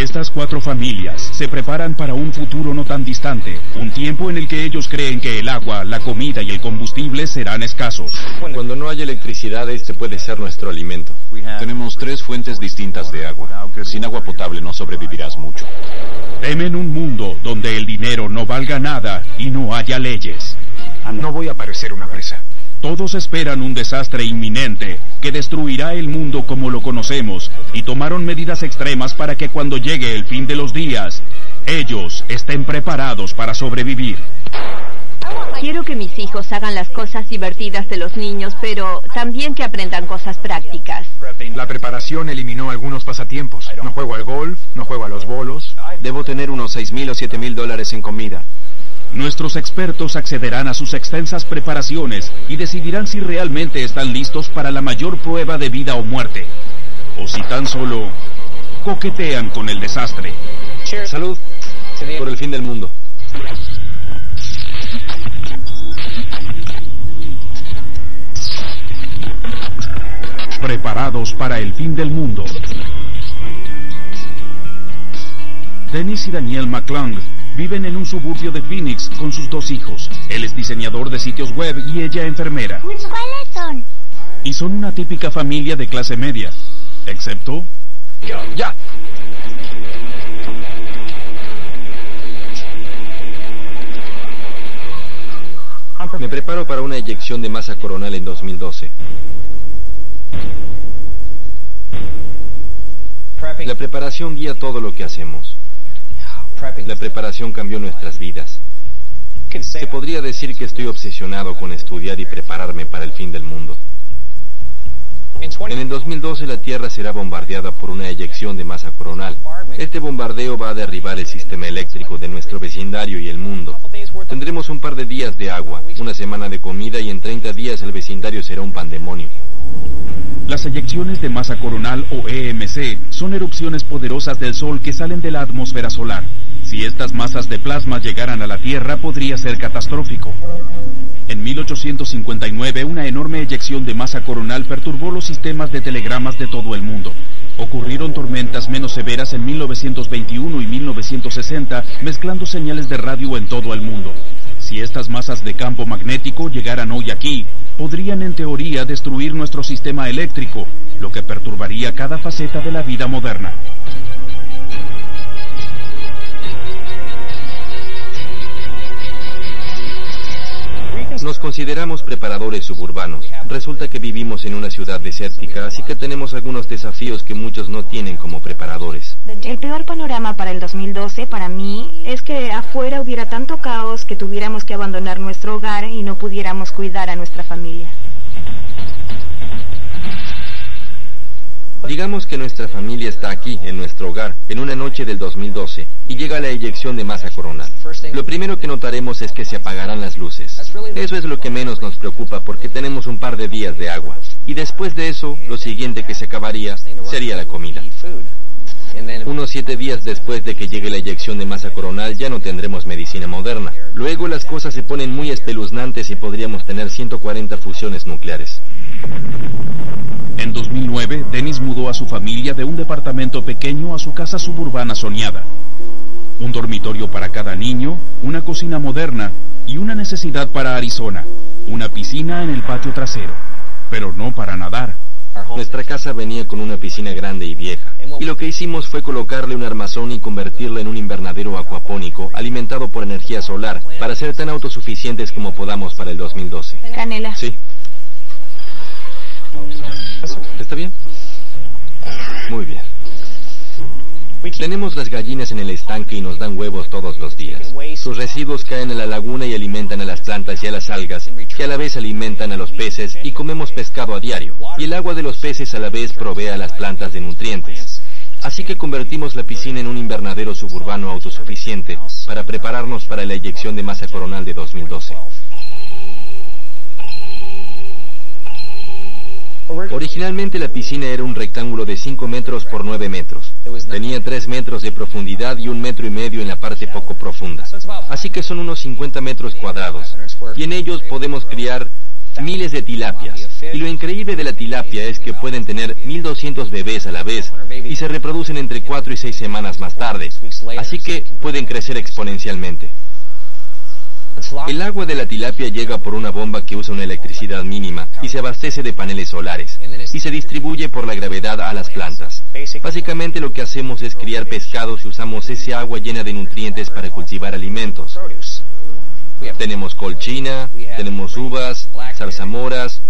Estas cuatro familias se preparan para un futuro no tan distante, un tiempo en el que ellos creen que el agua, la comida y el combustible serán escasos. Cuando no haya electricidad, este puede ser nuestro alimento. Tenemos tres fuentes distintas de agua. Sin agua potable no sobrevivirás mucho. Temen un mundo donde el dinero no valga nada y no haya leyes. No voy a parecer una presa. Todos esperan un desastre inminente que destruirá el mundo como lo conocemos y tomaron medidas extremas para que cuando llegue el fin de los días, ellos estén preparados para sobrevivir. Quiero que mis hijos hagan las cosas divertidas de los niños, pero también que aprendan cosas prácticas. La preparación eliminó algunos pasatiempos. No juego al golf, no juego a los bolos. Debo tener unos seis mil o siete mil dólares en comida. Nuestros expertos accederán a sus extensas preparaciones y decidirán si realmente están listos para la mayor prueba de vida o muerte, o si tan solo coquetean con el desastre. Salud por el fin del mundo. Preparados para el fin del mundo. Dennis y Daniel McClung viven en un suburbio de Phoenix con sus dos hijos. Él es diseñador de sitios web y ella enfermera. ¿Cuáles son? Y son una típica familia de clase media. Excepto... ¡Ya! Me preparo para una eyección de masa coronal en 2012. La preparación guía todo lo que hacemos. La preparación cambió nuestras vidas. Se podría decir que estoy obsesionado con estudiar y prepararme para el fin del mundo. En el 2012 la Tierra será bombardeada por una eyección de masa coronal. Este bombardeo va a derribar el sistema eléctrico de nuestro vecindario y el mundo. Tendremos un par de días de agua, una semana de comida y en 30 días el vecindario será un pandemonio. Las eyecciones de masa coronal o EMC son erupciones poderosas del Sol que salen de la atmósfera solar. Si estas masas de plasma llegaran a la Tierra podría ser catastrófico. En 1859 una enorme eyección de masa coronal perturbó los sistemas de telegramas de todo el mundo. Ocurrieron tormentas menos severas en 1921 y 1960, mezclando señales de radio en todo el mundo. Si estas masas de campo magnético llegaran hoy aquí, podrían en teoría destruir nuestro sistema eléctrico, lo que perturbaría cada faceta de la vida moderna. Nos consideramos preparadores suburbanos. Resulta que vivimos en una ciudad desértica, así que tenemos algunos desafíos que muchos no tienen como preparadores. El peor panorama para el 2012 para mí es que afuera hubiera tanto caos que tuviéramos que abandonar nuestro hogar y no pudiéramos cuidar a nuestra familia. Digamos que nuestra familia está aquí, en nuestro hogar, en una noche del 2012, y llega la eyección de masa coronal. Lo primero que notaremos es que se apagarán las luces. Eso es lo que menos nos preocupa porque tenemos un par de días de agua. Y después de eso, lo siguiente que se acabaría sería la comida. Unos siete días después de que llegue la eyección de masa coronal ya no tendremos medicina moderna. Luego las cosas se ponen muy espeluznantes y podríamos tener 140 fusiones nucleares. En 2009, Dennis mudó a su familia de un departamento pequeño a su casa suburbana soñada. Un dormitorio para cada niño, una cocina moderna y una necesidad para Arizona, una piscina en el patio trasero, pero no para nadar. Nuestra casa venía con una piscina grande y vieja, y lo que hicimos fue colocarle un armazón y convertirla en un invernadero acuapónico alimentado por energía solar para ser tan autosuficientes como podamos para el 2012. Canela. Sí. ¿Está bien? Muy bien. Tenemos las gallinas en el estanque y nos dan huevos todos los días. Sus residuos caen a la laguna y alimentan a las plantas y a las algas, que a la vez alimentan a los peces y comemos pescado a diario. Y el agua de los peces a la vez provee a las plantas de nutrientes. Así que convertimos la piscina en un invernadero suburbano autosuficiente para prepararnos para la eyección de masa coronal de 2012. Originalmente la piscina era un rectángulo de 5 metros por 9 metros. Tenía 3 metros de profundidad y un metro y medio en la parte poco profunda. Así que son unos 50 metros cuadrados. Y en ellos podemos criar miles de tilapias. Y lo increíble de la tilapia es que pueden tener 1200 bebés a la vez y se reproducen entre 4 y 6 semanas más tarde. Así que pueden crecer exponencialmente. El agua de la tilapia llega por una bomba que usa una electricidad mínima y se abastece de paneles solares y se distribuye por la gravedad a las plantas. Básicamente lo que hacemos es criar pescados y usamos ese agua llena de nutrientes para cultivar alimentos. Tenemos colchina, tenemos uvas, zarzamoras,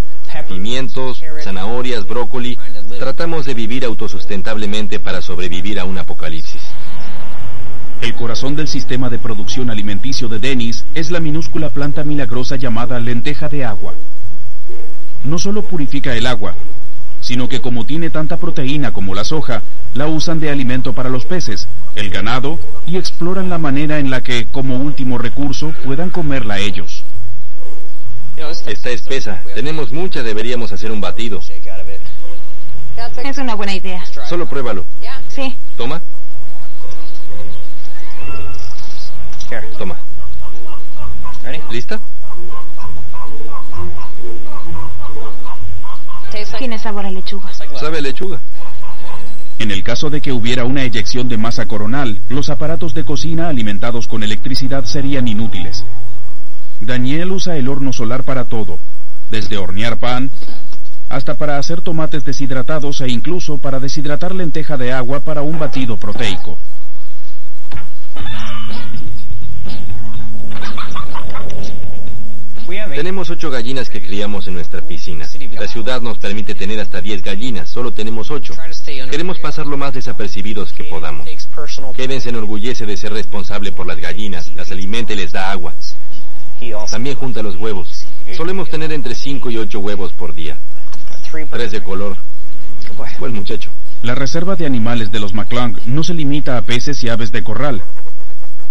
pimientos, zanahorias, brócoli. Tratamos de vivir autosustentablemente para sobrevivir a un apocalipsis. El corazón del sistema de producción alimenticio de Dennis es la minúscula planta milagrosa llamada lenteja de agua. No solo purifica el agua, sino que como tiene tanta proteína como la soja, la usan de alimento para los peces, el ganado y exploran la manera en la que, como último recurso, puedan comerla ellos. Está espesa. Tenemos mucha, deberíamos hacer un batido. Es una buena idea. Solo pruébalo. Sí. Toma. Toma. ¿Lista? Tiene sabor a lechuga. Sabe a lechuga. En el caso de que hubiera una eyección de masa coronal, los aparatos de cocina alimentados con electricidad serían inútiles. Daniel usa el horno solar para todo, desde hornear pan hasta para hacer tomates deshidratados e incluso para deshidratar lenteja de agua para un batido proteico. Tenemos ocho gallinas que criamos en nuestra piscina. La ciudad nos permite tener hasta diez gallinas, solo tenemos ocho. Queremos pasar lo más desapercibidos que podamos. Kevin se enorgullece de ser responsable por las gallinas, las alimenta y les da agua. También junta los huevos. Solemos tener entre cinco y ocho huevos por día. Tres de color. Buen muchacho. La reserva de animales de los McClung no se limita a peces y aves de corral.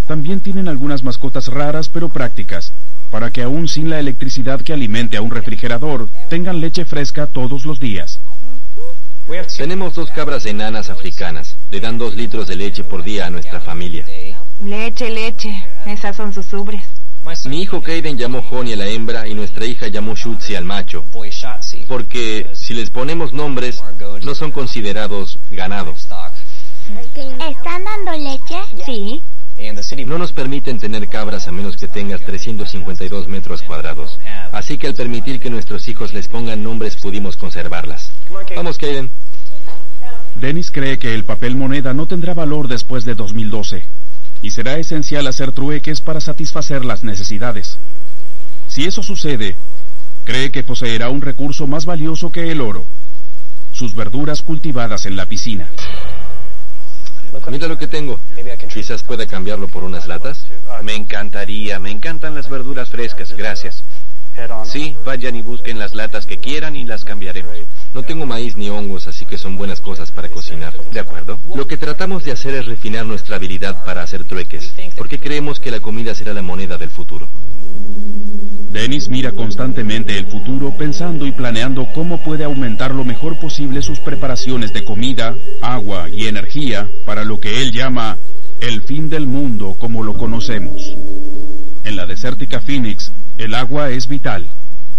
También tienen algunas mascotas raras pero prácticas, para que aún sin la electricidad que alimente a un refrigerador, tengan leche fresca todos los días. Tenemos dos cabras enanas africanas. Le dan dos litros de leche por día a nuestra familia. Leche, leche. Esas son sus ubres. Mi hijo Kaden llamó Honey a la hembra y nuestra hija llamó Shutzi al macho. Porque si les ponemos nombres, no son considerados ganado. ¿Están dando leche? Sí. No nos permiten tener cabras a menos que tengas 352 metros cuadrados. Así que al permitir que nuestros hijos les pongan nombres pudimos conservarlas. Vamos, Kaden. Dennis cree que el papel moneda no tendrá valor después de 2012 y será esencial hacer trueques para satisfacer las necesidades. Si eso sucede, cree que poseerá un recurso más valioso que el oro, sus verduras cultivadas en la piscina. Mira lo que tengo. Quizás pueda cambiarlo por unas latas. Me encantaría, me encantan las verduras frescas, gracias. Sí, vayan y busquen las latas que quieran y las cambiaremos. No tengo maíz ni hongos, así que son buenas cosas para cocinar. ¿De acuerdo? Lo que tratamos de hacer es refinar nuestra habilidad para hacer trueques, porque creemos que la comida será la moneda del futuro. Dennis mira constantemente el futuro pensando y planeando cómo puede aumentar lo mejor posible sus preparaciones de comida, agua y energía para lo que él llama el fin del mundo como lo conocemos. En la desértica Phoenix, el agua es vital,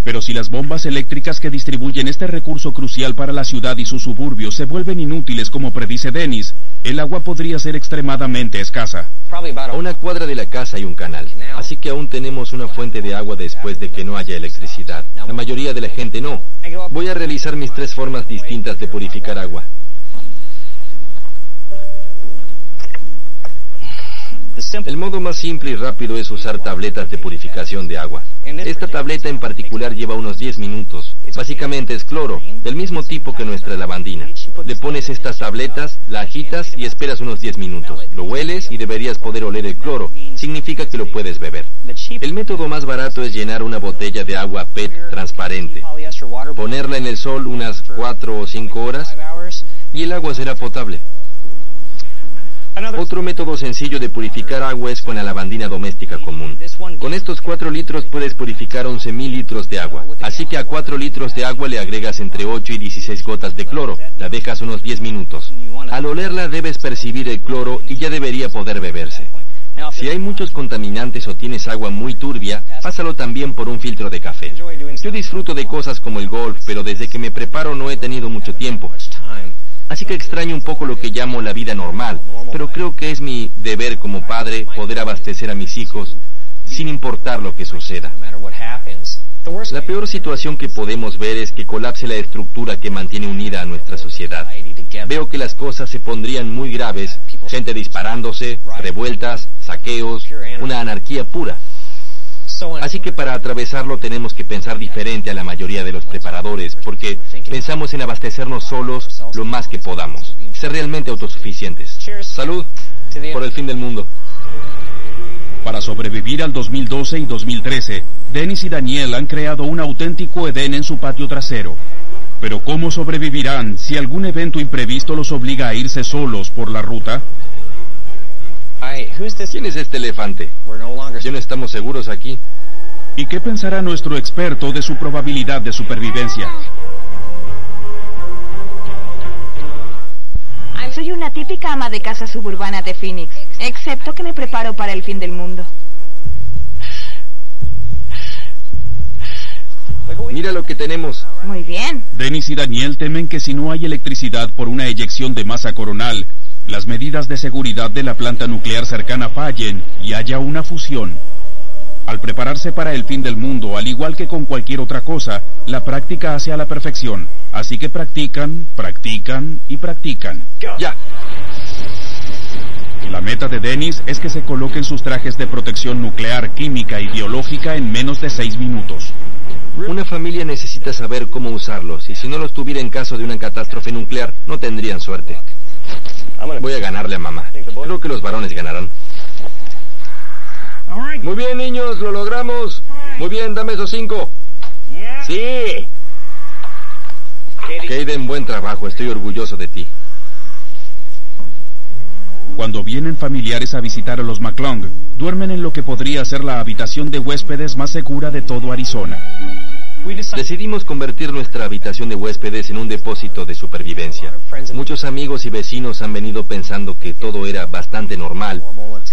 pero si las bombas eléctricas que distribuyen este recurso crucial para la ciudad y sus suburbios se vuelven inútiles como predice Dennis, el agua podría ser extremadamente escasa. A una cuadra de la casa hay un canal, así que aún tenemos una fuente de agua después de que no haya electricidad. La mayoría de la gente no. Voy a realizar mis tres formas distintas de purificar agua. El modo más simple y rápido es usar tabletas de purificación de agua. Esta tableta en particular lleva unos 10 minutos. Básicamente es cloro, del mismo tipo que nuestra lavandina. Le pones estas tabletas, la agitas y esperas unos 10 minutos. Lo hueles y deberías poder oler el cloro. Significa que lo puedes beber. El método más barato es llenar una botella de agua PET transparente, ponerla en el sol unas 4 o 5 horas y el agua será potable. Otro método sencillo de purificar agua es con la lavandina doméstica común. Con estos 4 litros puedes purificar 11.000 litros de agua. Así que a 4 litros de agua le agregas entre 8 y 16 gotas de cloro. La dejas unos 10 minutos. Al olerla debes percibir el cloro y ya debería poder beberse. Si hay muchos contaminantes o tienes agua muy turbia, pásalo también por un filtro de café. Yo disfruto de cosas como el golf, pero desde que me preparo no he tenido mucho tiempo. Así que extraño un poco lo que llamo la vida normal, pero creo que es mi deber como padre poder abastecer a mis hijos sin importar lo que suceda. La peor situación que podemos ver es que colapse la estructura que mantiene unida a nuestra sociedad. Veo que las cosas se pondrían muy graves, gente disparándose, revueltas, saqueos, una anarquía pura. Así que para atravesarlo tenemos que pensar diferente a la mayoría de los preparadores, porque pensamos en abastecernos solos lo más que podamos, ser realmente autosuficientes. Salud por el fin del mundo. Para sobrevivir al 2012 y 2013, Dennis y Daniel han creado un auténtico Edén en su patio trasero. Pero ¿cómo sobrevivirán si algún evento imprevisto los obliga a irse solos por la ruta? ¿Quién es este elefante? Ya no estamos seguros aquí. ¿Y qué pensará nuestro experto de su probabilidad de supervivencia? Soy una típica ama de casa suburbana de Phoenix, excepto que me preparo para el fin del mundo. Mira lo que tenemos. Muy bien. Dennis y Daniel temen que si no hay electricidad por una eyección de masa coronal, las medidas de seguridad de la planta nuclear cercana fallen y haya una fusión. Al prepararse para el fin del mundo, al igual que con cualquier otra cosa, la práctica hace a la perfección. Así que practican, practican y practican. Ya. La meta de Dennis es que se coloquen sus trajes de protección nuclear, química y biológica en menos de seis minutos. Una familia necesita saber cómo usarlos y si no los tuviera en caso de una catástrofe nuclear, no tendrían suerte. Voy a ganarle a mamá. Creo que los varones ganarán. Muy bien, niños, lo logramos. Muy bien, dame esos cinco. Sí. Kaden, buen trabajo, estoy orgulloso de ti. Cuando vienen familiares a visitar a los McClung, duermen en lo que podría ser la habitación de huéspedes más segura de todo Arizona. Decidimos convertir nuestra habitación de huéspedes en un depósito de supervivencia. Muchos amigos y vecinos han venido pensando que todo era bastante normal,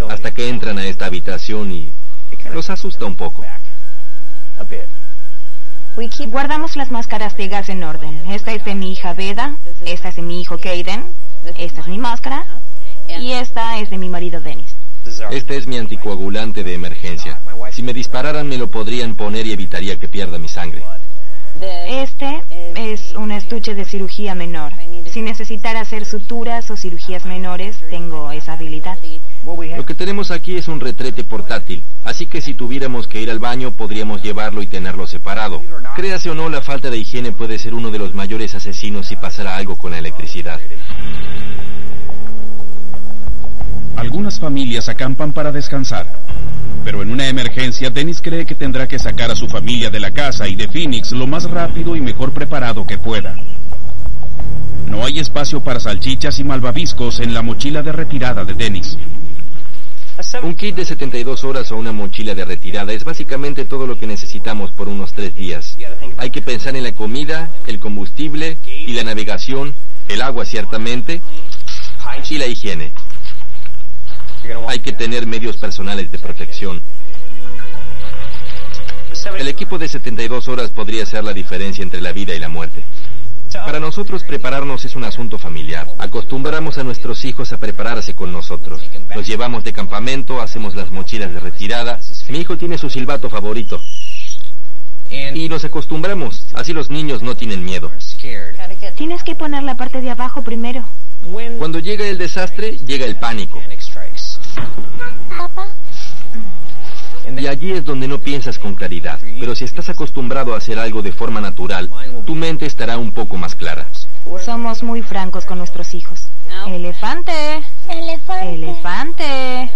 hasta que entran a esta habitación y los asusta un poco. Guardamos las máscaras de gas en orden. Esta es de mi hija Veda, esta es de mi hijo Kaden, esta es mi máscara y esta es de mi marido Dennis. Este es mi anticoagulante de emergencia. Si me dispararan me lo podrían poner y evitaría que pierda mi sangre. Este es un estuche de cirugía menor. Si necesitara hacer suturas o cirugías menores, tengo esa habilidad. Lo que tenemos aquí es un retrete portátil, así que si tuviéramos que ir al baño podríamos llevarlo y tenerlo separado. Créase o no, la falta de higiene puede ser uno de los mayores asesinos si pasara algo con la electricidad. Algunas familias acampan para descansar. Pero en una emergencia, Dennis cree que tendrá que sacar a su familia de la casa y de Phoenix lo más rápido y mejor preparado que pueda. No hay espacio para salchichas y malvaviscos en la mochila de retirada de Dennis. Un kit de 72 horas o una mochila de retirada es básicamente todo lo que necesitamos por unos tres días. Hay que pensar en la comida, el combustible y la navegación, el agua ciertamente, y la higiene. Hay que tener medios personales de protección. El equipo de 72 horas podría ser la diferencia entre la vida y la muerte. Para nosotros prepararnos es un asunto familiar. Acostumbramos a nuestros hijos a prepararse con nosotros. Los llevamos de campamento, hacemos las mochilas de retirada. Mi hijo tiene su silbato favorito. Y nos acostumbramos. Así los niños no tienen miedo. Tienes que poner la parte de abajo primero. Cuando llega el desastre, llega el pánico. Papá, Y allí es donde no piensas con claridad. Pero si estás acostumbrado a hacer algo de forma natural, tu mente estará un poco más clara. Somos muy francos con nuestros hijos. Elefante, elefante. elefante.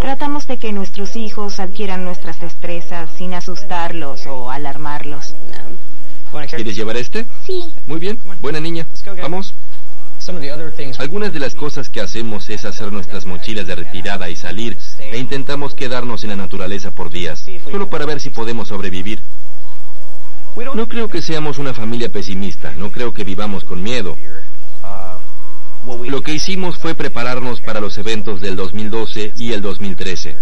Tratamos de que nuestros hijos adquieran nuestras destrezas sin asustarlos o alarmarlos. ¿Quieres llevar este? Sí, Muy bien, buena niña. Vamos. Algunas de las cosas que hacemos es hacer nuestras mochilas de retirada y salir, e intentamos quedarnos en la naturaleza por días, solo para ver si podemos sobrevivir. No creo que seamos una familia pesimista, no creo que vivamos con miedo. Lo que hicimos fue prepararnos para los eventos del 2012 y el 2013.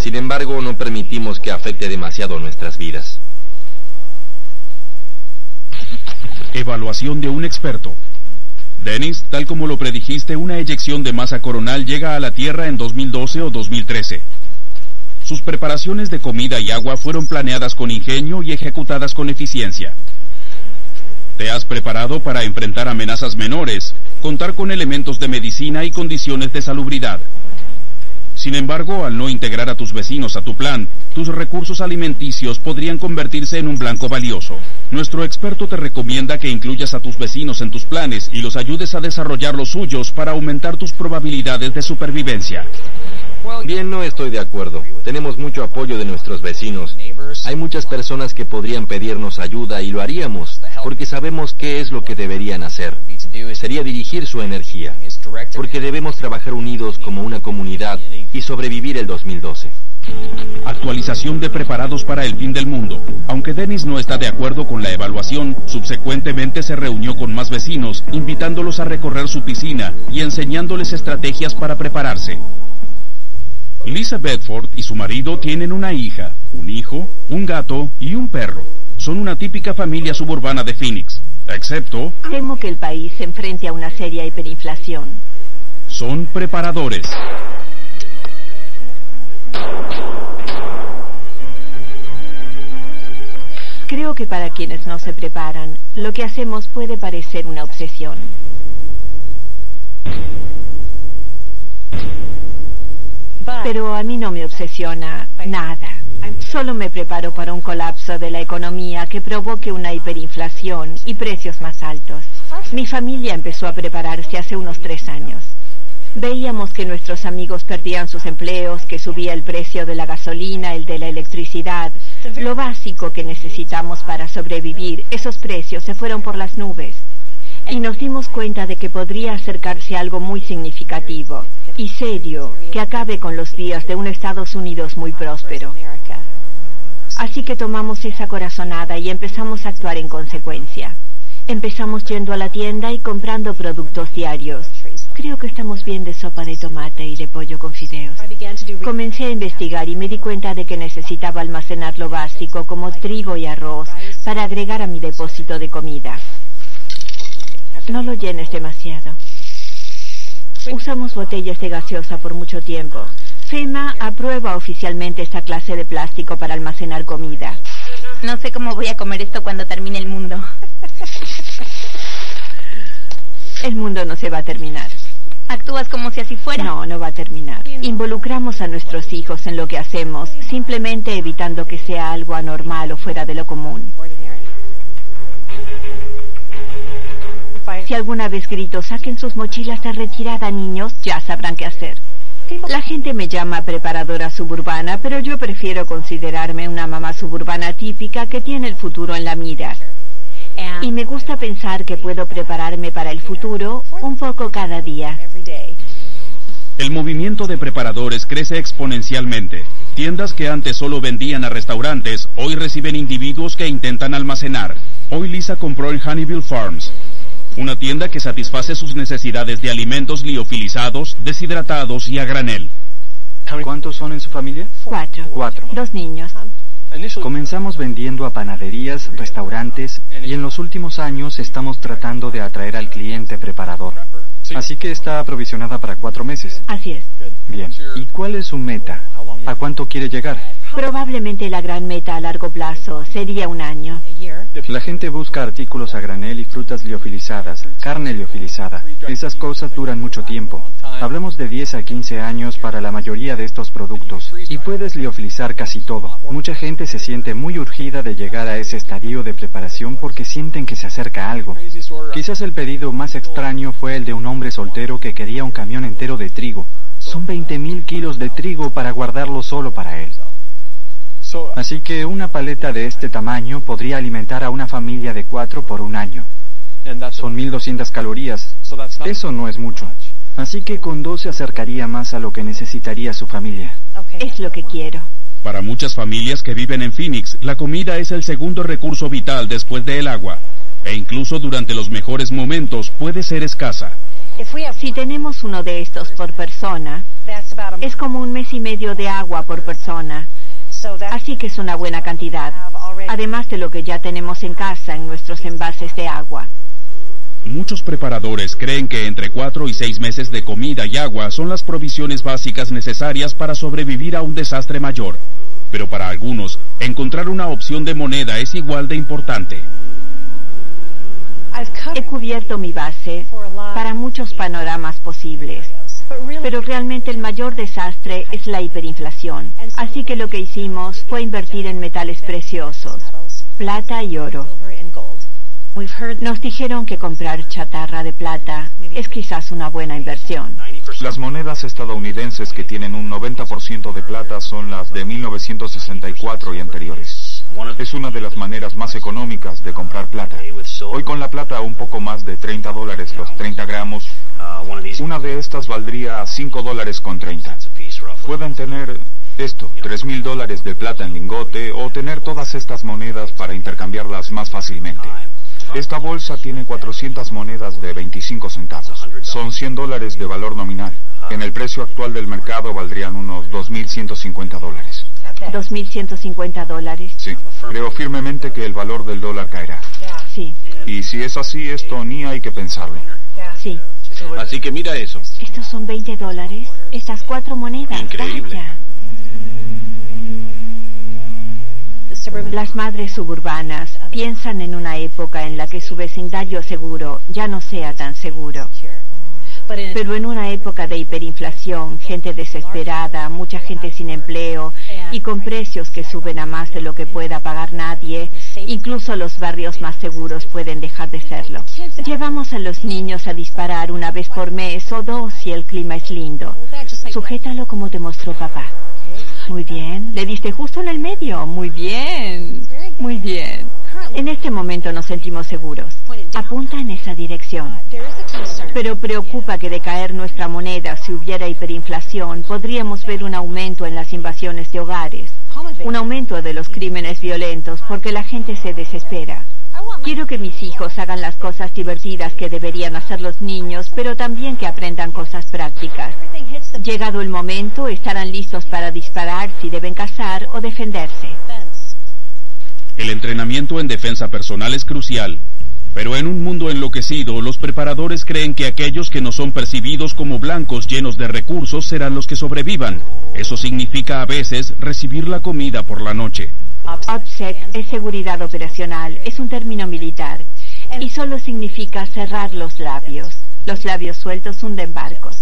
Sin embargo, no permitimos que afecte demasiado nuestras vidas. Evaluación de un experto. Dennis, tal como lo predijiste, una eyección de masa coronal llega a la Tierra en 2012 o 2013. Sus preparaciones de comida y agua fueron planeadas con ingenio y ejecutadas con eficiencia. Te has preparado para enfrentar amenazas menores, contar con elementos de medicina y condiciones de salubridad. Sin embargo, al no integrar a tus vecinos a tu plan, tus recursos alimenticios podrían convertirse en un blanco valioso. Nuestro experto te recomienda que incluyas a tus vecinos en tus planes y los ayudes a desarrollar los suyos para aumentar tus probabilidades de supervivencia. Bien, no estoy de acuerdo. Tenemos mucho apoyo de nuestros vecinos. Hay muchas personas que podrían pedirnos ayuda y lo haríamos, porque sabemos qué es lo que deberían hacer. Sería dirigir su energía, porque debemos trabajar unidos como una comunidad y sobrevivir el 2012. Actualización de preparados para el fin del mundo. Aunque Dennis no está de acuerdo con la evaluación, subsecuentemente se reunió con más vecinos, invitándolos a recorrer su piscina y enseñándoles estrategias para prepararse. Lisa Bedford y su marido tienen una hija, un hijo, un gato y un perro. Son una típica familia suburbana de Phoenix, excepto... Temo que el país se enfrente a una seria hiperinflación. Son preparadores. Creo que para quienes no se preparan, lo que hacemos puede parecer una obsesión. Pero a mí no me obsesiona nada. Solo me preparo para un colapso de la economía que provoque una hiperinflación y precios más altos. Mi familia empezó a prepararse hace unos tres años. Veíamos que nuestros amigos perdían sus empleos, que subía el precio de la gasolina, el de la electricidad. Lo básico que necesitamos para sobrevivir, esos precios se fueron por las nubes. Y nos dimos cuenta de que podría acercarse algo muy significativo y serio que acabe con los días de un Estados Unidos muy próspero. Así que tomamos esa corazonada y empezamos a actuar en consecuencia. Empezamos yendo a la tienda y comprando productos diarios. Creo que estamos bien de sopa de tomate y de pollo con fideos. Comencé a investigar y me di cuenta de que necesitaba almacenar lo básico como trigo y arroz para agregar a mi depósito de comida. No lo llenes demasiado. Usamos botellas de gaseosa por mucho tiempo. FEMA aprueba oficialmente esta clase de plástico para almacenar comida. No sé cómo voy a comer esto cuando termine el mundo. El mundo no se va a terminar. Actúas como si así fuera. No, no va a terminar. Involucramos a nuestros hijos en lo que hacemos, simplemente evitando que sea algo anormal o fuera de lo común. Si alguna vez grito, saquen sus mochilas de retirada, niños, ya sabrán qué hacer. La gente me llama preparadora suburbana, pero yo prefiero considerarme una mamá suburbana típica que tiene el futuro en la mira. Y me gusta pensar que puedo prepararme para el futuro un poco cada día. El movimiento de preparadores crece exponencialmente. Tiendas que antes solo vendían a restaurantes, hoy reciben individuos que intentan almacenar. Hoy Lisa compró en Honeyville Farms, una tienda que satisface sus necesidades de alimentos liofilizados, deshidratados y a granel. ¿Cuántos son en su familia? Cuatro. Cuatro. Dos niños. Comenzamos vendiendo a panaderías, restaurantes y en los últimos años estamos tratando de atraer al cliente preparador. Así que está aprovisionada para cuatro meses. Así es. Bien. ¿Y cuál es su meta? ¿A cuánto quiere llegar? Probablemente la gran meta a largo plazo sería un año. La gente busca artículos a granel y frutas liofilizadas, carne liofilizada. Esas cosas duran mucho tiempo. Hablamos de 10 a 15 años para la mayoría de estos productos. Y puedes liofilizar casi todo. Mucha gente se siente muy urgida de llegar a ese estadio de preparación porque sienten que se acerca algo. Quizás el pedido más extraño fue el de un hombre soltero que quería un camión entero de trigo. Son 20.000 kilos de trigo para guardarlo solo para él. Así que una paleta de este tamaño podría alimentar a una familia de cuatro por un año. Son 1200 calorías. Eso no es mucho. Así que con dos se acercaría más a lo que necesitaría su familia. Es lo que quiero. Para muchas familias que viven en Phoenix, la comida es el segundo recurso vital después del agua, e incluso durante los mejores momentos puede ser escasa. Si tenemos uno de estos por persona, es como un mes y medio de agua por persona. Así que es una buena cantidad, además de lo que ya tenemos en casa en nuestros envases de agua. Muchos preparadores creen que entre cuatro y seis meses de comida y agua son las provisiones básicas necesarias para sobrevivir a un desastre mayor. Pero para algunos, encontrar una opción de moneda es igual de importante. He cubierto mi base para muchos panoramas posibles, pero realmente el mayor desastre es la hiperinflación. Así que lo que hicimos fue invertir en metales preciosos, plata y oro. Nos dijeron que comprar chatarra de plata es quizás una buena inversión. Las monedas estadounidenses que tienen un 90% de plata son las de 1964 y anteriores. Es una de las maneras más económicas de comprar plata. Hoy con la plata un poco más de 30 dólares los 30 gramos, una de estas valdría 5 dólares con 30. Pueden tener esto, 3 mil dólares de plata en lingote o tener todas estas monedas para intercambiarlas más fácilmente. Esta bolsa tiene 400 monedas de 25 centavos. Son 100 dólares de valor nominal. En el precio actual del mercado valdrían unos 2.150 dólares. ¿2.150 dólares? Sí. Creo firmemente que el valor del dólar caerá. Sí. Y si es así, esto ni hay que pensarlo. Sí. Así que mira eso. ¿Estos son 20 dólares? Estas cuatro monedas. Increíble. Vaya. Las madres suburbanas piensan en una época en la que su vecindario seguro ya no sea tan seguro. Pero en una época de hiperinflación, gente desesperada, mucha gente sin empleo y con precios que suben a más de lo que pueda pagar nadie, incluso los barrios más seguros pueden dejar de serlo. Llevamos a los niños a disparar una vez por mes o dos si el clima es lindo. Sujétalo como te mostró papá. Muy bien, le diste justo en el medio. Muy bien, muy bien. En este momento nos sentimos seguros. Apunta en esa dirección. Pero preocupa que de caer nuestra moneda si hubiera hiperinflación, podríamos ver un aumento en las invasiones de hogares, un aumento de los crímenes violentos porque la gente se desespera. Quiero que mis hijos hagan las cosas divertidas que deberían hacer los niños, pero también que aprendan cosas prácticas. Llegado el momento, estarán listos para disparar si deben cazar o defenderse. El entrenamiento en defensa personal es crucial, pero en un mundo enloquecido, los preparadores creen que aquellos que no son percibidos como blancos llenos de recursos serán los que sobrevivan. Eso significa a veces recibir la comida por la noche. OPSEC es seguridad operacional, es un término militar y solo significa cerrar los labios. Los labios sueltos hunden barcos.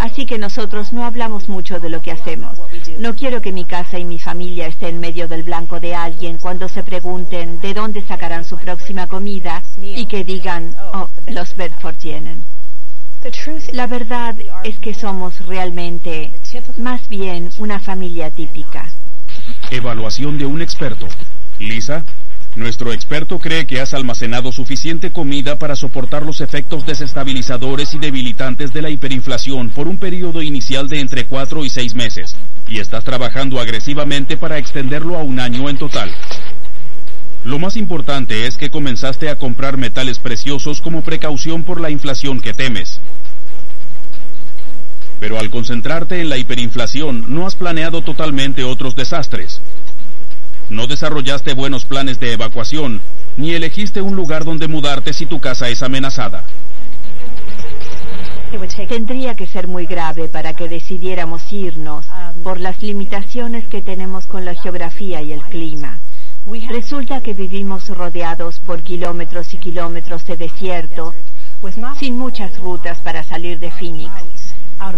Así que nosotros no hablamos mucho de lo que hacemos. No quiero que mi casa y mi familia estén en medio del blanco de alguien cuando se pregunten de dónde sacarán su próxima comida y que digan, oh, los Bedford tienen. La verdad es que somos realmente más bien una familia típica. Evaluación de un experto. Lisa, nuestro experto cree que has almacenado suficiente comida para soportar los efectos desestabilizadores y debilitantes de la hiperinflación por un periodo inicial de entre cuatro y seis meses, y estás trabajando agresivamente para extenderlo a un año en total. Lo más importante es que comenzaste a comprar metales preciosos como precaución por la inflación que temes. Pero al concentrarte en la hiperinflación no has planeado totalmente otros desastres. No desarrollaste buenos planes de evacuación, ni elegiste un lugar donde mudarte si tu casa es amenazada. Tendría que ser muy grave para que decidiéramos irnos por las limitaciones que tenemos con la geografía y el clima. Resulta que vivimos rodeados por kilómetros y kilómetros de desierto, sin muchas rutas para salir de Phoenix.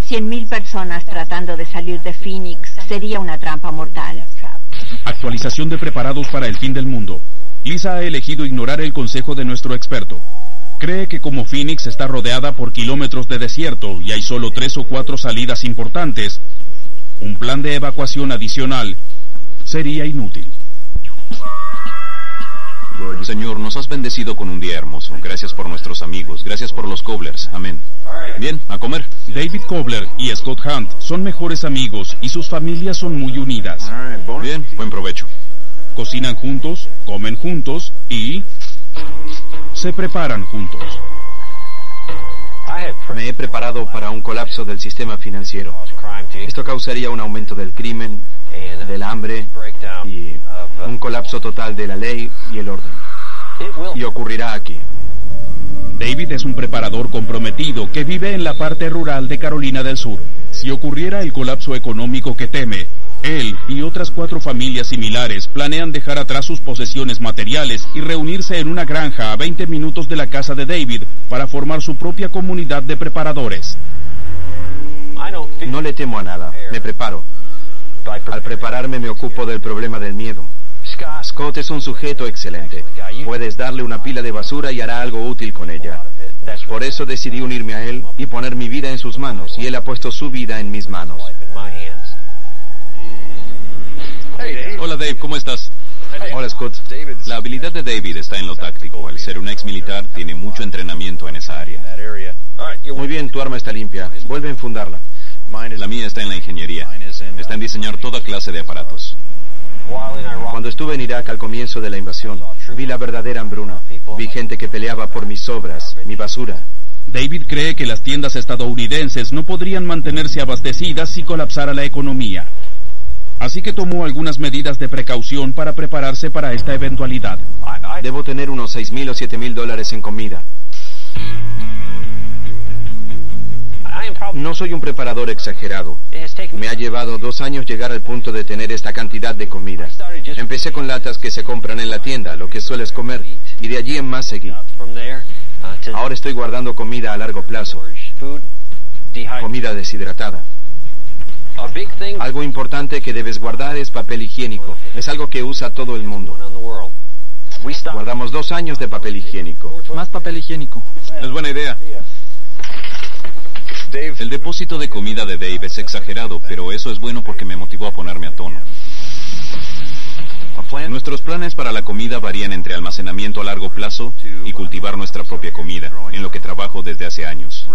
Cien mil personas tratando de salir de Phoenix sería una trampa mortal. Actualización de preparados para el fin del mundo. Lisa ha elegido ignorar el consejo de nuestro experto. Cree que como Phoenix está rodeada por kilómetros de desierto y hay solo tres o cuatro salidas importantes, un plan de evacuación adicional sería inútil. Señor, nos has bendecido con un día hermoso. Gracias por nuestros amigos. Gracias por los Coblers. Amén. Bien, a comer. David Kobler y Scott Hunt son mejores amigos y sus familias son muy unidas. Bien, buen provecho. Cocinan juntos, comen juntos y se preparan juntos. Me he preparado para un colapso del sistema financiero. Esto causaría un aumento del crimen, del hambre y un colapso total de la ley y el orden. Y ocurrirá aquí. David es un preparador comprometido que vive en la parte rural de Carolina del Sur. Si ocurriera el colapso económico que teme, él y otras cuatro familias similares planean dejar atrás sus posesiones materiales y reunirse en una granja a 20 minutos de la casa de David para formar su propia comunidad de preparadores. No le temo a nada, me preparo. Al prepararme me ocupo del problema del miedo. Scott es un sujeto excelente. Puedes darle una pila de basura y hará algo útil con ella. Por eso decidí unirme a él y poner mi vida en sus manos, y él ha puesto su vida en mis manos. Hola Dave, ¿cómo estás? Hola Scott. La habilidad de David está en lo táctico. Al ser un ex militar, tiene mucho entrenamiento en esa área. Muy bien, tu arma está limpia. Vuelve a enfundarla. La mía está en la ingeniería. Está en diseñar toda clase de aparatos. Cuando estuve en Irak al comienzo de la invasión, vi la verdadera hambruna. Vi gente que peleaba por mis sobras, mi basura. David cree que las tiendas estadounidenses no podrían mantenerse abastecidas si colapsara la economía. Así que tomó algunas medidas de precaución para prepararse para esta eventualidad. Debo tener unos seis mil o siete mil dólares en comida. No soy un preparador exagerado. Me ha llevado dos años llegar al punto de tener esta cantidad de comida. Empecé con latas que se compran en la tienda, lo que sueles comer, y de allí en más seguí. Ahora estoy guardando comida a largo plazo. Comida deshidratada. Algo importante que debes guardar es papel higiénico. Es algo que usa todo el mundo. Guardamos dos años de papel higiénico. Más papel higiénico. Es buena idea. El depósito de comida de Dave es exagerado, pero eso es bueno porque me motivó a ponerme a tono. Nuestros planes para la comida varían entre almacenamiento a largo plazo y cultivar nuestra propia comida, en lo que trabajo desde hace años.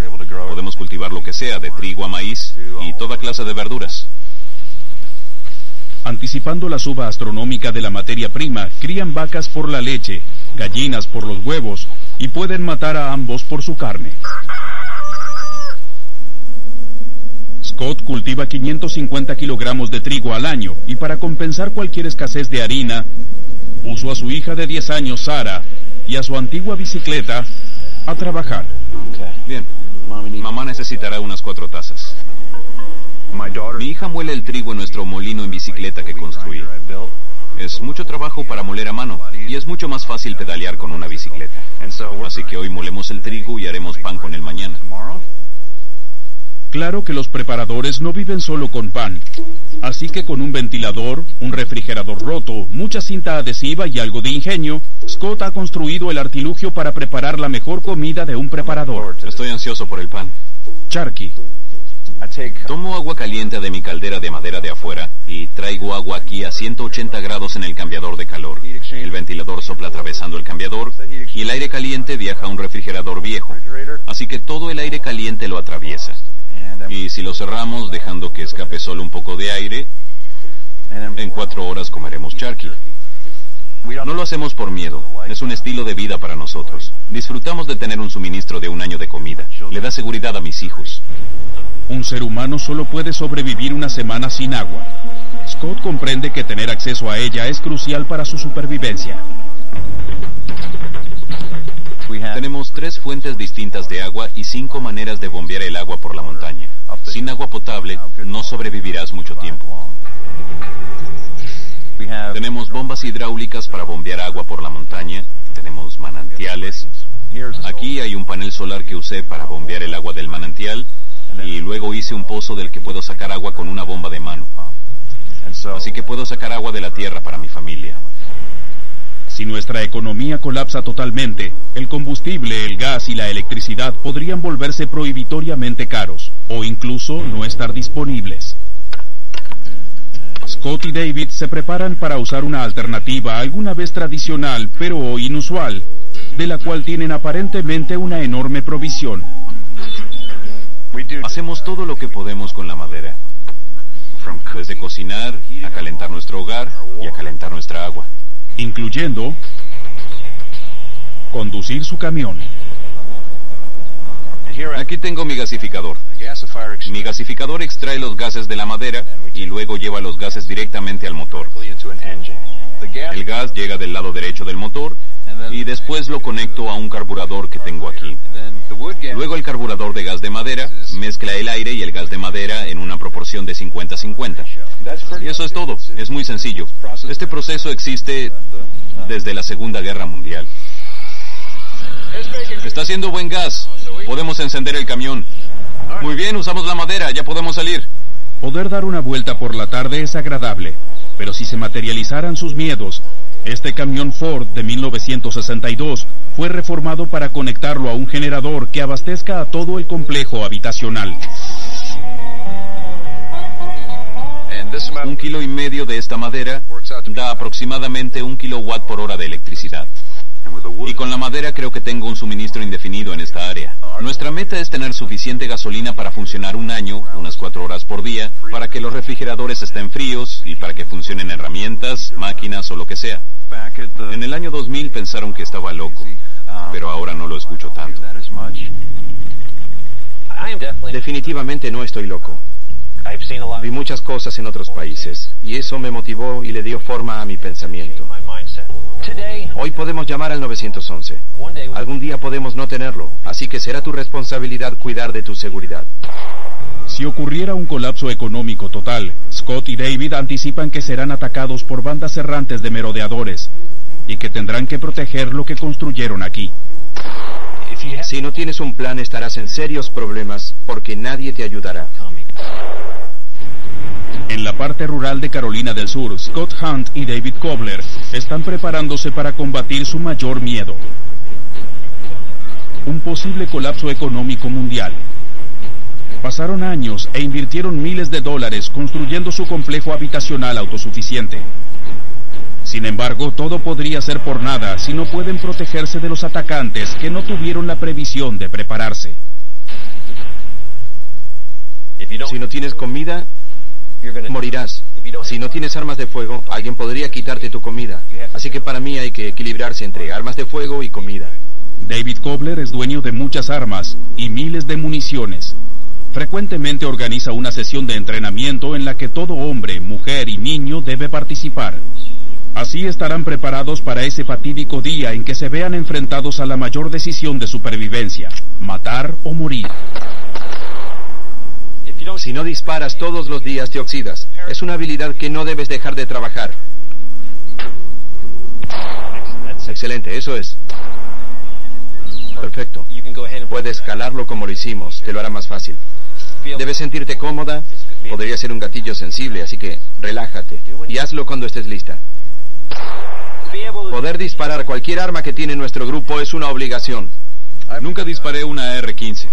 Podemos cultivar lo que sea, de trigo a maíz y toda clase de verduras. Anticipando la suba astronómica de la materia prima, crían vacas por la leche, gallinas por los huevos y pueden matar a ambos por su carne. Scott cultiva 550 kilogramos de trigo al año y para compensar cualquier escasez de harina, puso a su hija de 10 años, Sara, y a su antigua bicicleta a trabajar. Bien. Mamá necesitará unas cuatro tazas. Mi hija muele el trigo en nuestro molino en bicicleta que construí. Es mucho trabajo para moler a mano y es mucho más fácil pedalear con una bicicleta. Así que hoy molemos el trigo y haremos pan con él mañana. Claro que los preparadores no viven solo con pan, así que con un ventilador, un refrigerador roto, mucha cinta adhesiva y algo de ingenio, Scott ha construido el artilugio para preparar la mejor comida de un preparador. Estoy ansioso por el pan. Charky. Tomo agua caliente de mi caldera de madera de afuera y traigo agua aquí a 180 grados en el cambiador de calor. El ventilador sopla atravesando el cambiador y el aire caliente viaja a un refrigerador viejo. Así que todo el aire caliente lo atraviesa. Y si lo cerramos dejando que escape solo un poco de aire, en cuatro horas comeremos charqui. No lo hacemos por miedo, es un estilo de vida para nosotros. Disfrutamos de tener un suministro de un año de comida. Le da seguridad a mis hijos. Un ser humano solo puede sobrevivir una semana sin agua. Scott comprende que tener acceso a ella es crucial para su supervivencia. Tenemos tres fuentes distintas de agua y cinco maneras de bombear el agua por la montaña. Sin agua potable no sobrevivirás mucho tiempo. Tenemos bombas hidráulicas para bombear agua por la montaña. Tenemos manantiales. Aquí hay un panel solar que usé para bombear el agua del manantial. Y luego hice un pozo del que puedo sacar agua con una bomba de mano. Así que puedo sacar agua de la tierra para mi familia. Si nuestra economía colapsa totalmente, el combustible, el gas y la electricidad podrían volverse prohibitoriamente caros o incluso no estar disponibles. Scott y David se preparan para usar una alternativa alguna vez tradicional pero inusual, de la cual tienen aparentemente una enorme provisión. Hacemos todo lo que podemos con la madera, desde cocinar, a calentar nuestro hogar y a calentar nuestra agua incluyendo conducir su camión. Aquí tengo mi gasificador. Mi gasificador extrae los gases de la madera y luego lleva los gases directamente al motor. El gas llega del lado derecho del motor y después lo conecto a un carburador que tengo aquí. Luego el carburador de gas de madera mezcla el aire y el gas de madera en una proporción de 50-50. Y eso es todo, es muy sencillo. Este proceso existe desde la Segunda Guerra Mundial. Está haciendo buen gas. Podemos encender el camión. Muy bien, usamos la madera, ya podemos salir. Poder dar una vuelta por la tarde es agradable, pero si se materializaran sus miedos, este camión Ford de 1962 fue reformado para conectarlo a un generador que abastezca a todo el complejo habitacional. Un kilo y medio de esta madera da aproximadamente un kilowatt por hora de electricidad. Y con la madera creo que tengo un suministro indefinido en esta área. Nuestra meta es tener suficiente gasolina para funcionar un año, unas cuatro horas por día, para que los refrigeradores estén fríos y para que funcionen herramientas, máquinas o lo que sea. En el año 2000 pensaron que estaba loco, pero ahora no lo escucho tanto. Definitivamente no estoy loco. Vi muchas cosas en otros países y eso me motivó y le dio forma a mi pensamiento. Hoy podemos llamar al 911. Algún día podemos no tenerlo, así que será tu responsabilidad cuidar de tu seguridad. Si ocurriera un colapso económico total, Scott y David anticipan que serán atacados por bandas errantes de merodeadores y que tendrán que proteger lo que construyeron aquí. Si no tienes un plan estarás en serios problemas porque nadie te ayudará. En la parte rural de Carolina del Sur, Scott Hunt y David Kobler están preparándose para combatir su mayor miedo. Un posible colapso económico mundial. Pasaron años e invirtieron miles de dólares construyendo su complejo habitacional autosuficiente. Sin embargo, todo podría ser por nada si no pueden protegerse de los atacantes que no tuvieron la previsión de prepararse. Si no tienes comida, morirás. Si no tienes armas de fuego, alguien podría quitarte tu comida. Así que para mí hay que equilibrarse entre armas de fuego y comida. David Kobler es dueño de muchas armas y miles de municiones. Frecuentemente organiza una sesión de entrenamiento en la que todo hombre, mujer y niño debe participar. Así estarán preparados para ese fatídico día en que se vean enfrentados a la mayor decisión de supervivencia, matar o morir. Si no disparas todos los días te oxidas. Es una habilidad que no debes dejar de trabajar. Excelente, eso es. Perfecto. Puedes escalarlo como lo hicimos, te lo hará más fácil. Debes sentirte cómoda, podría ser un gatillo sensible, así que relájate y hazlo cuando estés lista. Poder disparar cualquier arma que tiene nuestro grupo es una obligación. Nunca disparé una AR-15.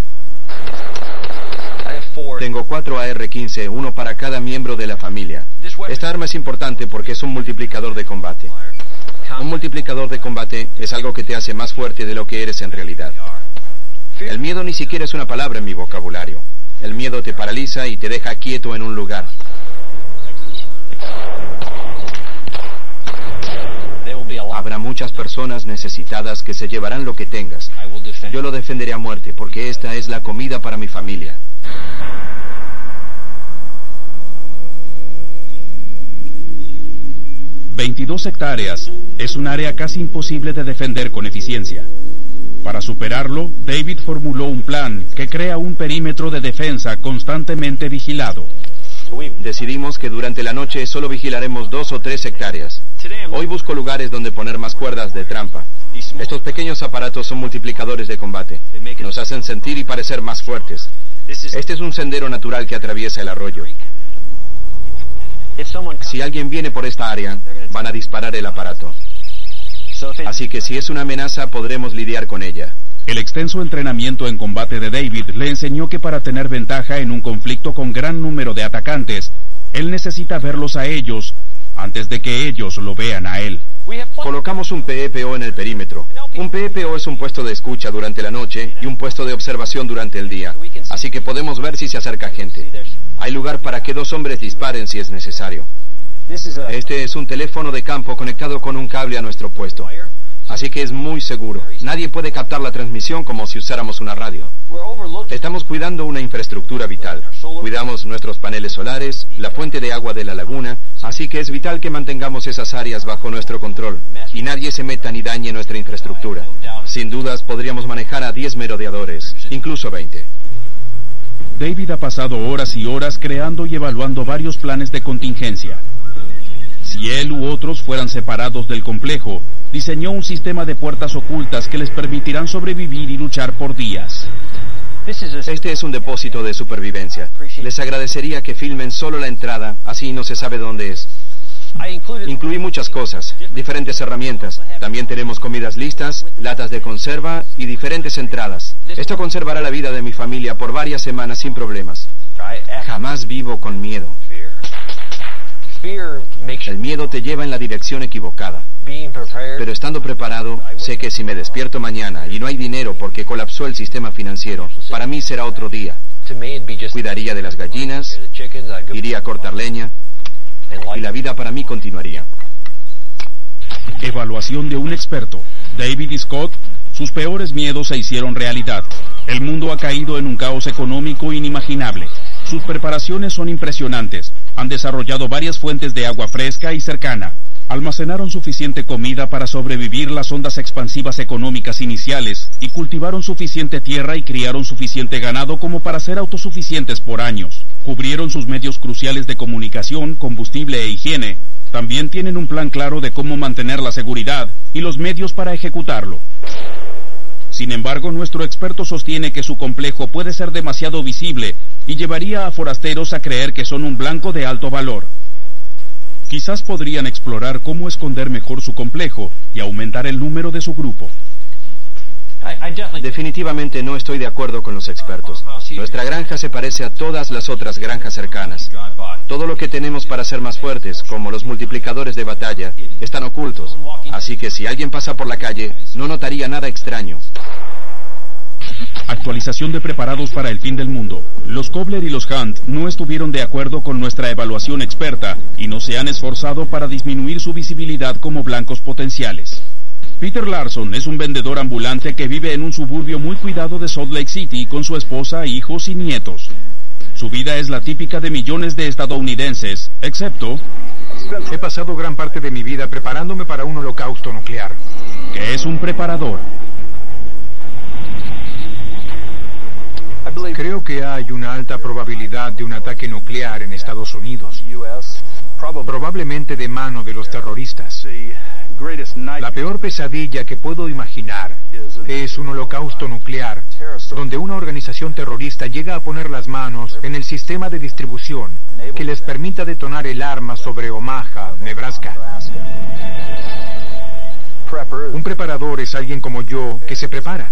Tengo cuatro AR-15, uno para cada miembro de la familia. Esta arma es importante porque es un multiplicador de combate. Un multiplicador de combate es algo que te hace más fuerte de lo que eres en realidad. El miedo ni siquiera es una palabra en mi vocabulario. El miedo te paraliza y te deja quieto en un lugar. Habrá muchas personas necesitadas que se llevarán lo que tengas. Yo lo defenderé a muerte porque esta es la comida para mi familia. ...22 hectáreas es un área casi imposible de defender con eficiencia. Para superarlo, David formuló un plan que crea un perímetro de defensa constantemente vigilado. Decidimos que durante la noche solo vigilaremos dos o tres hectáreas. Hoy busco lugares donde poner más cuerdas de trampa. Estos pequeños aparatos son multiplicadores de combate. Nos hacen sentir y parecer más fuertes. Este es un sendero natural que atraviesa el arroyo. Si alguien viene por esta área, van a disparar el aparato. Así que si es una amenaza, podremos lidiar con ella. El extenso entrenamiento en combate de David le enseñó que para tener ventaja en un conflicto con gran número de atacantes, él necesita verlos a ellos antes de que ellos lo vean a él. Colocamos un PEPO en el perímetro. Un PEPO es un puesto de escucha durante la noche y un puesto de observación durante el día. Así que podemos ver si se acerca gente. Hay lugar para que dos hombres disparen si es necesario. Este es un teléfono de campo conectado con un cable a nuestro puesto. Así que es muy seguro. Nadie puede captar la transmisión como si usáramos una radio. Estamos cuidando una infraestructura vital. Cuidamos nuestros paneles solares, la fuente de agua de la laguna, así que es vital que mantengamos esas áreas bajo nuestro control y nadie se meta ni dañe nuestra infraestructura. Sin dudas podríamos manejar a 10 merodeadores, incluso 20. David ha pasado horas y horas creando y evaluando varios planes de contingencia. Si él u otros fueran separados del complejo, diseñó un sistema de puertas ocultas que les permitirán sobrevivir y luchar por días. Este es un depósito de supervivencia. Les agradecería que filmen solo la entrada, así no se sabe dónde es. Incluí muchas cosas, diferentes herramientas. También tenemos comidas listas, latas de conserva y diferentes entradas. Esto conservará la vida de mi familia por varias semanas sin problemas. Jamás vivo con miedo. El miedo te lleva en la dirección equivocada. Pero estando preparado, sé que si me despierto mañana y no hay dinero porque colapsó el sistema financiero, para mí será otro día. Cuidaría de las gallinas, iría a cortar leña, y la vida para mí continuaría. Evaluación de un experto. David Scott, sus peores miedos se hicieron realidad. El mundo ha caído en un caos económico inimaginable. Sus preparaciones son impresionantes. Han desarrollado varias fuentes de agua fresca y cercana. Almacenaron suficiente comida para sobrevivir las ondas expansivas económicas iniciales y cultivaron suficiente tierra y criaron suficiente ganado como para ser autosuficientes por años. Cubrieron sus medios cruciales de comunicación, combustible e higiene. También tienen un plan claro de cómo mantener la seguridad y los medios para ejecutarlo. Sin embargo, nuestro experto sostiene que su complejo puede ser demasiado visible y llevaría a forasteros a creer que son un blanco de alto valor. Quizás podrían explorar cómo esconder mejor su complejo y aumentar el número de su grupo. Definitivamente no estoy de acuerdo con los expertos. Nuestra granja se parece a todas las otras granjas cercanas. Todo lo que tenemos para ser más fuertes, como los multiplicadores de batalla, están ocultos. Así que si alguien pasa por la calle, no notaría nada extraño. Actualización de preparados para el fin del mundo. Los Kobler y los Hunt no estuvieron de acuerdo con nuestra evaluación experta y no se han esforzado para disminuir su visibilidad como blancos potenciales. Peter Larson es un vendedor ambulante que vive en un suburbio muy cuidado de Salt Lake City con su esposa, hijos y nietos. Su vida es la típica de millones de estadounidenses, excepto... He pasado gran parte de mi vida preparándome para un holocausto nuclear. ¿Qué es un preparador? Creo que hay una alta probabilidad de un ataque nuclear en Estados Unidos, probablemente de mano de los terroristas. La peor pesadilla que puedo imaginar es un holocausto nuclear, donde una organización terrorista llega a poner las manos en el sistema de distribución que les permita detonar el arma sobre Omaha, Nebraska. Un preparador es alguien como yo que se prepara.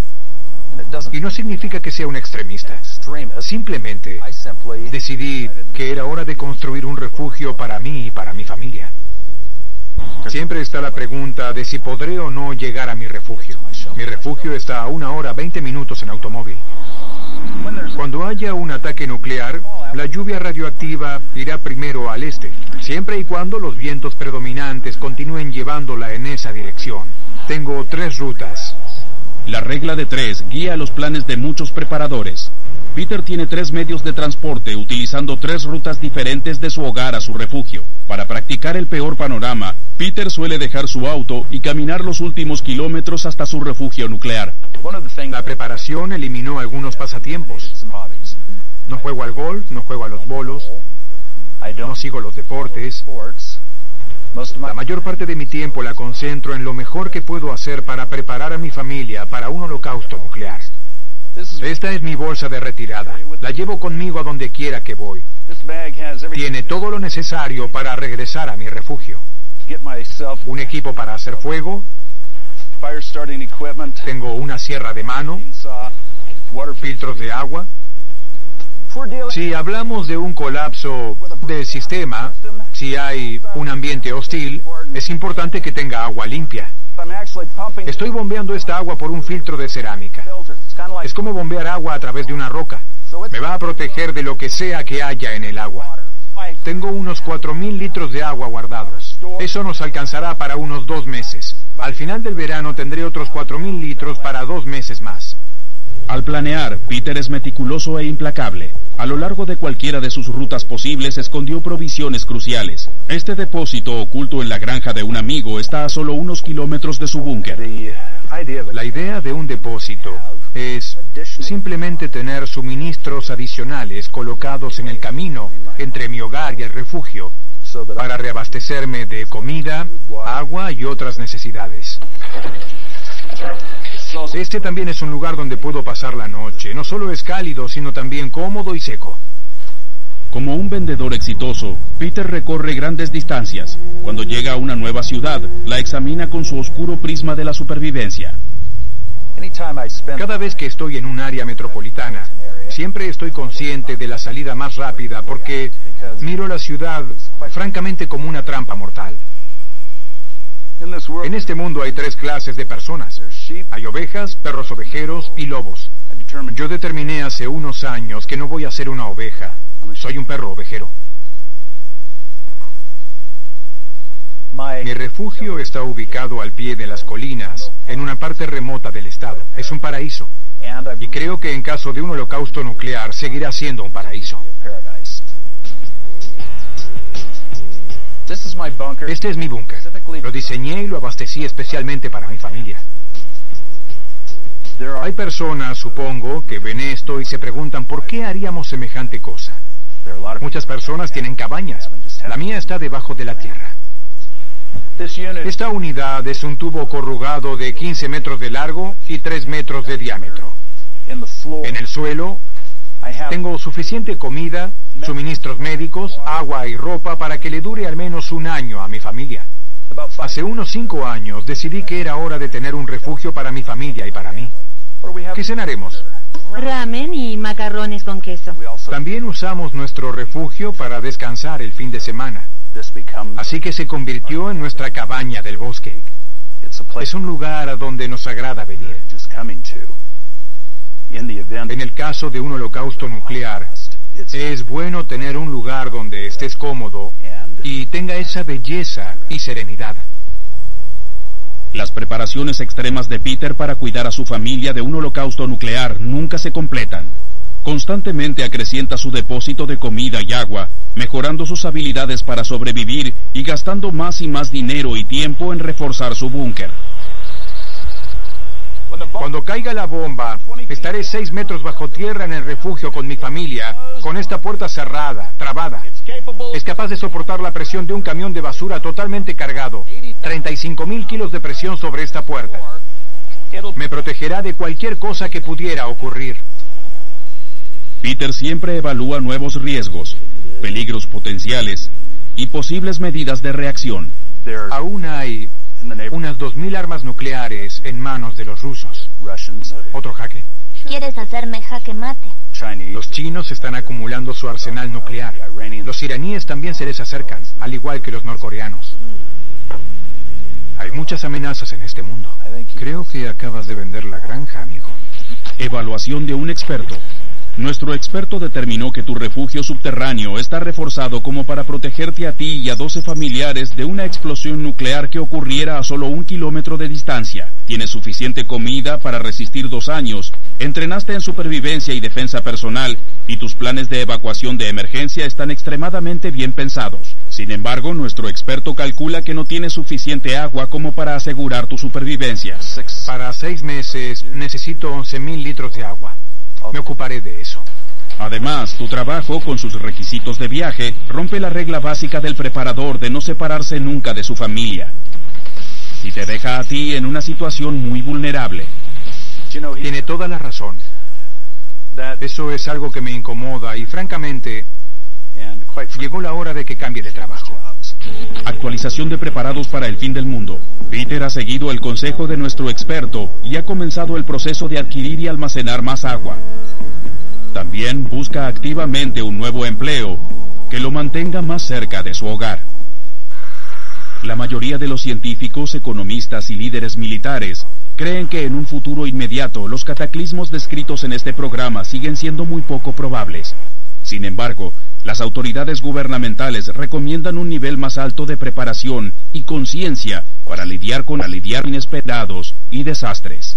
Y no significa que sea un extremista. Simplemente decidí que era hora de construir un refugio para mí y para mi familia. Siempre está la pregunta de si podré o no llegar a mi refugio. Mi refugio está a una hora veinte minutos en automóvil. Cuando haya un ataque nuclear, la lluvia radioactiva irá primero al este, siempre y cuando los vientos predominantes continúen llevándola en esa dirección. Tengo tres rutas. La regla de tres guía los planes de muchos preparadores. Peter tiene tres medios de transporte utilizando tres rutas diferentes de su hogar a su refugio. Para practicar el peor panorama, Peter suele dejar su auto y caminar los últimos kilómetros hasta su refugio nuclear. La preparación eliminó algunos pasatiempos. No juego al golf, no juego a los bolos, no sigo los deportes, la mayor parte de mi tiempo la concentro en lo mejor que puedo hacer para preparar a mi familia para un holocausto nuclear. Esta es mi bolsa de retirada. La llevo conmigo a donde quiera que voy. Tiene todo lo necesario para regresar a mi refugio. Un equipo para hacer fuego. Tengo una sierra de mano. Filtros de agua. Si hablamos de un colapso del sistema, si hay un ambiente hostil, es importante que tenga agua limpia. Estoy bombeando esta agua por un filtro de cerámica. Es como bombear agua a través de una roca. Me va a proteger de lo que sea que haya en el agua. Tengo unos 4.000 litros de agua guardados. Eso nos alcanzará para unos dos meses. Al final del verano tendré otros 4.000 litros para dos meses más. Al planear, Peter es meticuloso e implacable. A lo largo de cualquiera de sus rutas posibles escondió provisiones cruciales. Este depósito oculto en la granja de un amigo está a solo unos kilómetros de su búnker. La idea de un depósito es simplemente tener suministros adicionales colocados en el camino entre mi hogar y el refugio para reabastecerme de comida, agua y otras necesidades. Este también es un lugar donde puedo pasar la noche. No solo es cálido, sino también cómodo y seco. Como un vendedor exitoso, Peter recorre grandes distancias. Cuando llega a una nueva ciudad, la examina con su oscuro prisma de la supervivencia. Cada vez que estoy en un área metropolitana, siempre estoy consciente de la salida más rápida porque miro la ciudad francamente como una trampa mortal. En este mundo hay tres clases de personas. Hay ovejas, perros ovejeros y lobos. Yo determiné hace unos años que no voy a ser una oveja. Soy un perro ovejero. Mi refugio está ubicado al pie de las colinas, en una parte remota del estado. Es un paraíso. Y creo que en caso de un holocausto nuclear seguirá siendo un paraíso. Este es mi búnker. Lo diseñé y lo abastecí especialmente para mi familia. Hay personas, supongo, que ven esto y se preguntan por qué haríamos semejante cosa. Muchas personas tienen cabañas. La mía está debajo de la tierra. Esta unidad es un tubo corrugado de 15 metros de largo y 3 metros de diámetro. En el suelo tengo suficiente comida, suministros médicos, agua y ropa para que le dure al menos un año a mi familia. Hace unos cinco años decidí que era hora de tener un refugio para mi familia y para mí. ¿Qué cenaremos? Ramen y macarrones con queso. También usamos nuestro refugio para descansar el fin de semana. Así que se convirtió en nuestra cabaña del bosque. Es un lugar a donde nos agrada venir. En el caso de un holocausto nuclear, es bueno tener un lugar donde estés cómodo y tenga esa belleza y serenidad. Las preparaciones extremas de Peter para cuidar a su familia de un holocausto nuclear nunca se completan. Constantemente acrecienta su depósito de comida y agua, mejorando sus habilidades para sobrevivir y gastando más y más dinero y tiempo en reforzar su búnker. Cuando caiga la bomba, estaré seis metros bajo tierra en el refugio con mi familia, con esta puerta cerrada, trabada. Es capaz de soportar la presión de un camión de basura totalmente cargado. 35 mil kilos de presión sobre esta puerta. Me protegerá de cualquier cosa que pudiera ocurrir. Peter siempre evalúa nuevos riesgos, peligros potenciales y posibles medidas de reacción. Aún hay unas 2.000 armas nucleares en manos de los rusos. Otro jaque. ¿Quieres hacerme jaque mate? Los chinos están acumulando su arsenal nuclear. Los iraníes también se les acercan, al igual que los norcoreanos. Hay muchas amenazas en este mundo. Creo que acabas de vender la granja, amigo. Evaluación de un experto. Nuestro experto determinó que tu refugio subterráneo está reforzado como para protegerte a ti y a 12 familiares de una explosión nuclear que ocurriera a solo un kilómetro de distancia. Tienes suficiente comida para resistir dos años, entrenaste en supervivencia y defensa personal, y tus planes de evacuación de emergencia están extremadamente bien pensados. Sin embargo, nuestro experto calcula que no tienes suficiente agua como para asegurar tu supervivencia. Para seis meses necesito 11.000 litros de agua. Me ocuparé de eso. Además, tu trabajo, con sus requisitos de viaje, rompe la regla básica del preparador de no separarse nunca de su familia. Y te deja a ti en una situación muy vulnerable. Tiene toda la razón. Eso es algo que me incomoda y francamente llegó la hora de que cambie de trabajo. Actualización de preparados para el fin del mundo. Peter ha seguido el consejo de nuestro experto y ha comenzado el proceso de adquirir y almacenar más agua. También busca activamente un nuevo empleo que lo mantenga más cerca de su hogar. La mayoría de los científicos, economistas y líderes militares creen que en un futuro inmediato los cataclismos descritos en este programa siguen siendo muy poco probables. Sin embargo, las autoridades gubernamentales recomiendan un nivel más alto de preparación y conciencia para lidiar con lidiar inesperados y desastres.